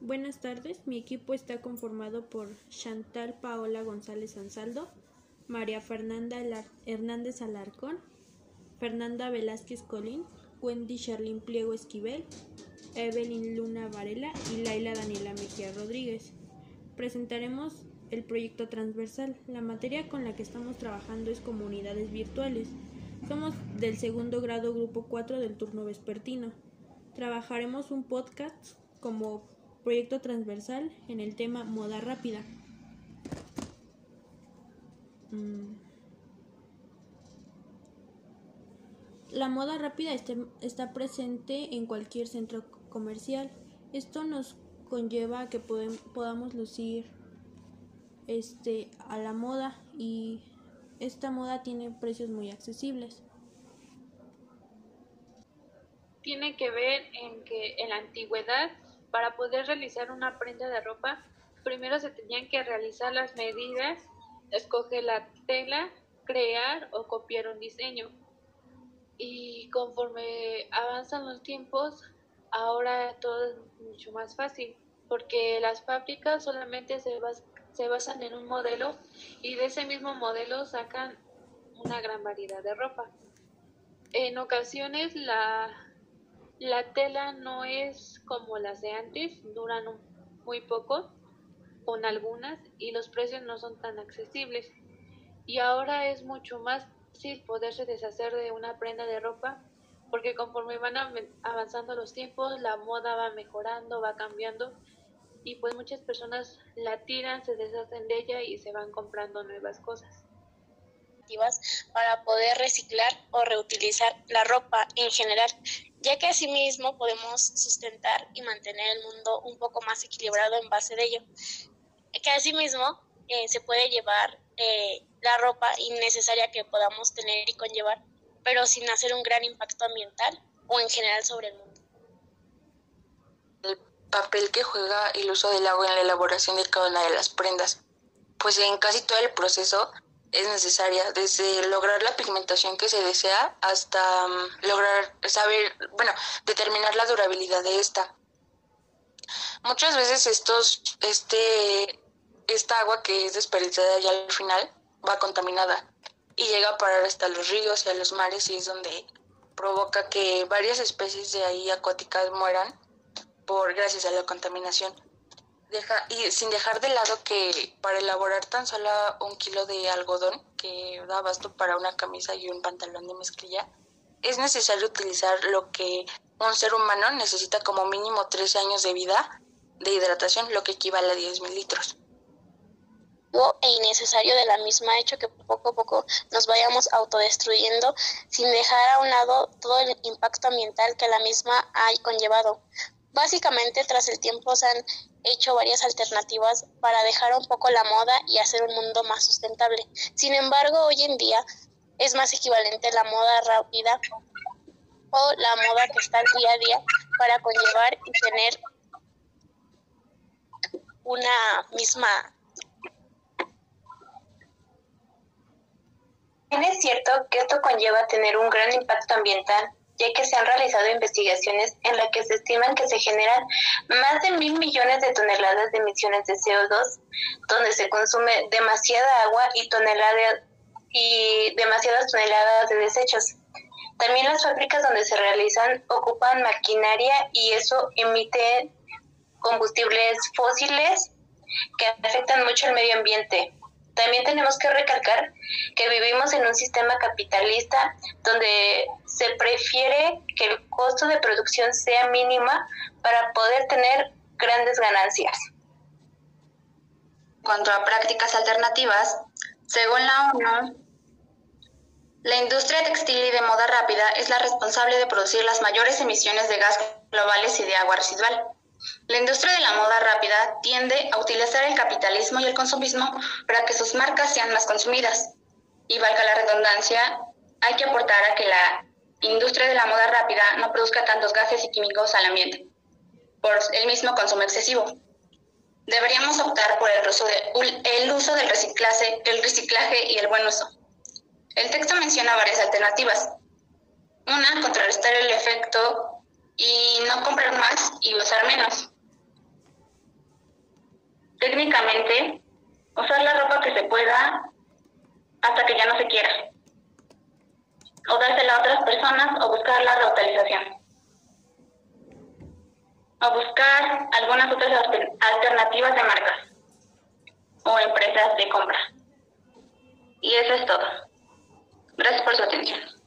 Buenas tardes, mi equipo está conformado por Chantal Paola González Ansaldo, María Fernanda Hernández Alarcón, Fernanda Velázquez Colín, Wendy Charlín Pliego Esquivel, Evelyn Luna Varela y Laila Daniela Mejía Rodríguez. Presentaremos el proyecto transversal. La materia con la que estamos trabajando es comunidades virtuales. Somos del segundo grado grupo 4 del turno vespertino. Trabajaremos un podcast como proyecto transversal en el tema moda rápida. Mm. La moda rápida este, está presente en cualquier centro comercial. Esto nos conlleva a que podamos lucir este, a la moda y esta moda tiene precios muy accesibles. Tiene que ver en que en la antigüedad para poder realizar una prenda de ropa, primero se tenían que realizar las medidas, escoger la tela, crear o copiar un diseño. Y conforme avanzan los tiempos, ahora todo es mucho más fácil, porque las fábricas solamente se, basan en un modelo y de ese mismo modelo sacan una gran variedad de ropa. En ocasiones la la tela no es como las de antes, duran muy poco con algunas y los precios no son tan accesibles. Y ahora es mucho más fácil poderse deshacer de una prenda de ropa porque conforme van avanzando los tiempos, la moda va mejorando, va cambiando y pues muchas personas la tiran, se deshacen de ella y se van comprando nuevas cosas para poder reciclar o reutilizar la ropa en general ya que asimismo podemos sustentar y mantener el mundo un poco más equilibrado en base de ello. Que asimismo eh, se puede llevar eh, la ropa innecesaria que podamos tener y conllevar, pero sin hacer un gran impacto ambiental o en general sobre el mundo. El papel que juega el uso del agua en la elaboración de cada una de las prendas, pues en casi todo el proceso es necesaria, desde lograr la pigmentación que se desea hasta mm, lograr saber, bueno, determinar la durabilidad de esta. Muchas veces estos, este, esta agua que es desperdiciada ya al final va contaminada y llega a parar hasta los ríos y a los mares y es donde provoca que varias especies de ahí acuáticas mueran por gracias a la contaminación. Y sin dejar de lado que para elaborar tan solo un kilo de algodón, que da abasto para una camisa y un pantalón de mezclilla, es necesario utilizar lo que un ser humano necesita como mínimo 13 años de vida de hidratación, lo que equivale a 10 mil litros. E innecesario de la misma hecho que poco a poco nos vayamos autodestruyendo sin dejar a un lado todo el impacto ambiental que la misma ha conllevado. Básicamente, tras el tiempo se han hecho varias alternativas para dejar un poco la moda y hacer un mundo más sustentable. Sin embargo, hoy en día es más equivalente la moda rápida o la moda que está día a día para conllevar y tener una misma... es cierto que esto conlleva tener un gran impacto ambiental ya que se han realizado investigaciones en las que se estiman que se generan más de mil millones de toneladas de emisiones de CO2, donde se consume demasiada agua y, toneladas, y demasiadas toneladas de desechos. También las fábricas donde se realizan ocupan maquinaria y eso emite combustibles fósiles que afectan mucho al medio ambiente. También tenemos que recalcar que vivimos en un sistema capitalista donde se prefiere que el costo de producción sea mínima para poder tener grandes ganancias. En cuanto a prácticas alternativas, según la ONU, la industria textil y de moda rápida es la responsable de producir las mayores emisiones de gas globales y de agua residual. La industria de la moda rápida tiende a utilizar el capitalismo y el consumismo para que sus marcas sean más consumidas. Y valga la redundancia, hay que aportar a que la industria de la moda rápida no produzca tantos gases y químicos al ambiente por el mismo consumo excesivo. Deberíamos optar por el uso, de, el uso del reciclaje, el reciclaje y el buen uso. El texto menciona varias alternativas. Una, contrarrestar el efecto y no comprar más y usar menos. técnicamente, usar la ropa que se pueda hasta que ya no se quiera. O dársela a otras personas o buscar la reutilización. O buscar algunas otras alternativas de marcas o empresas de compra. Y eso es todo. Gracias por su atención.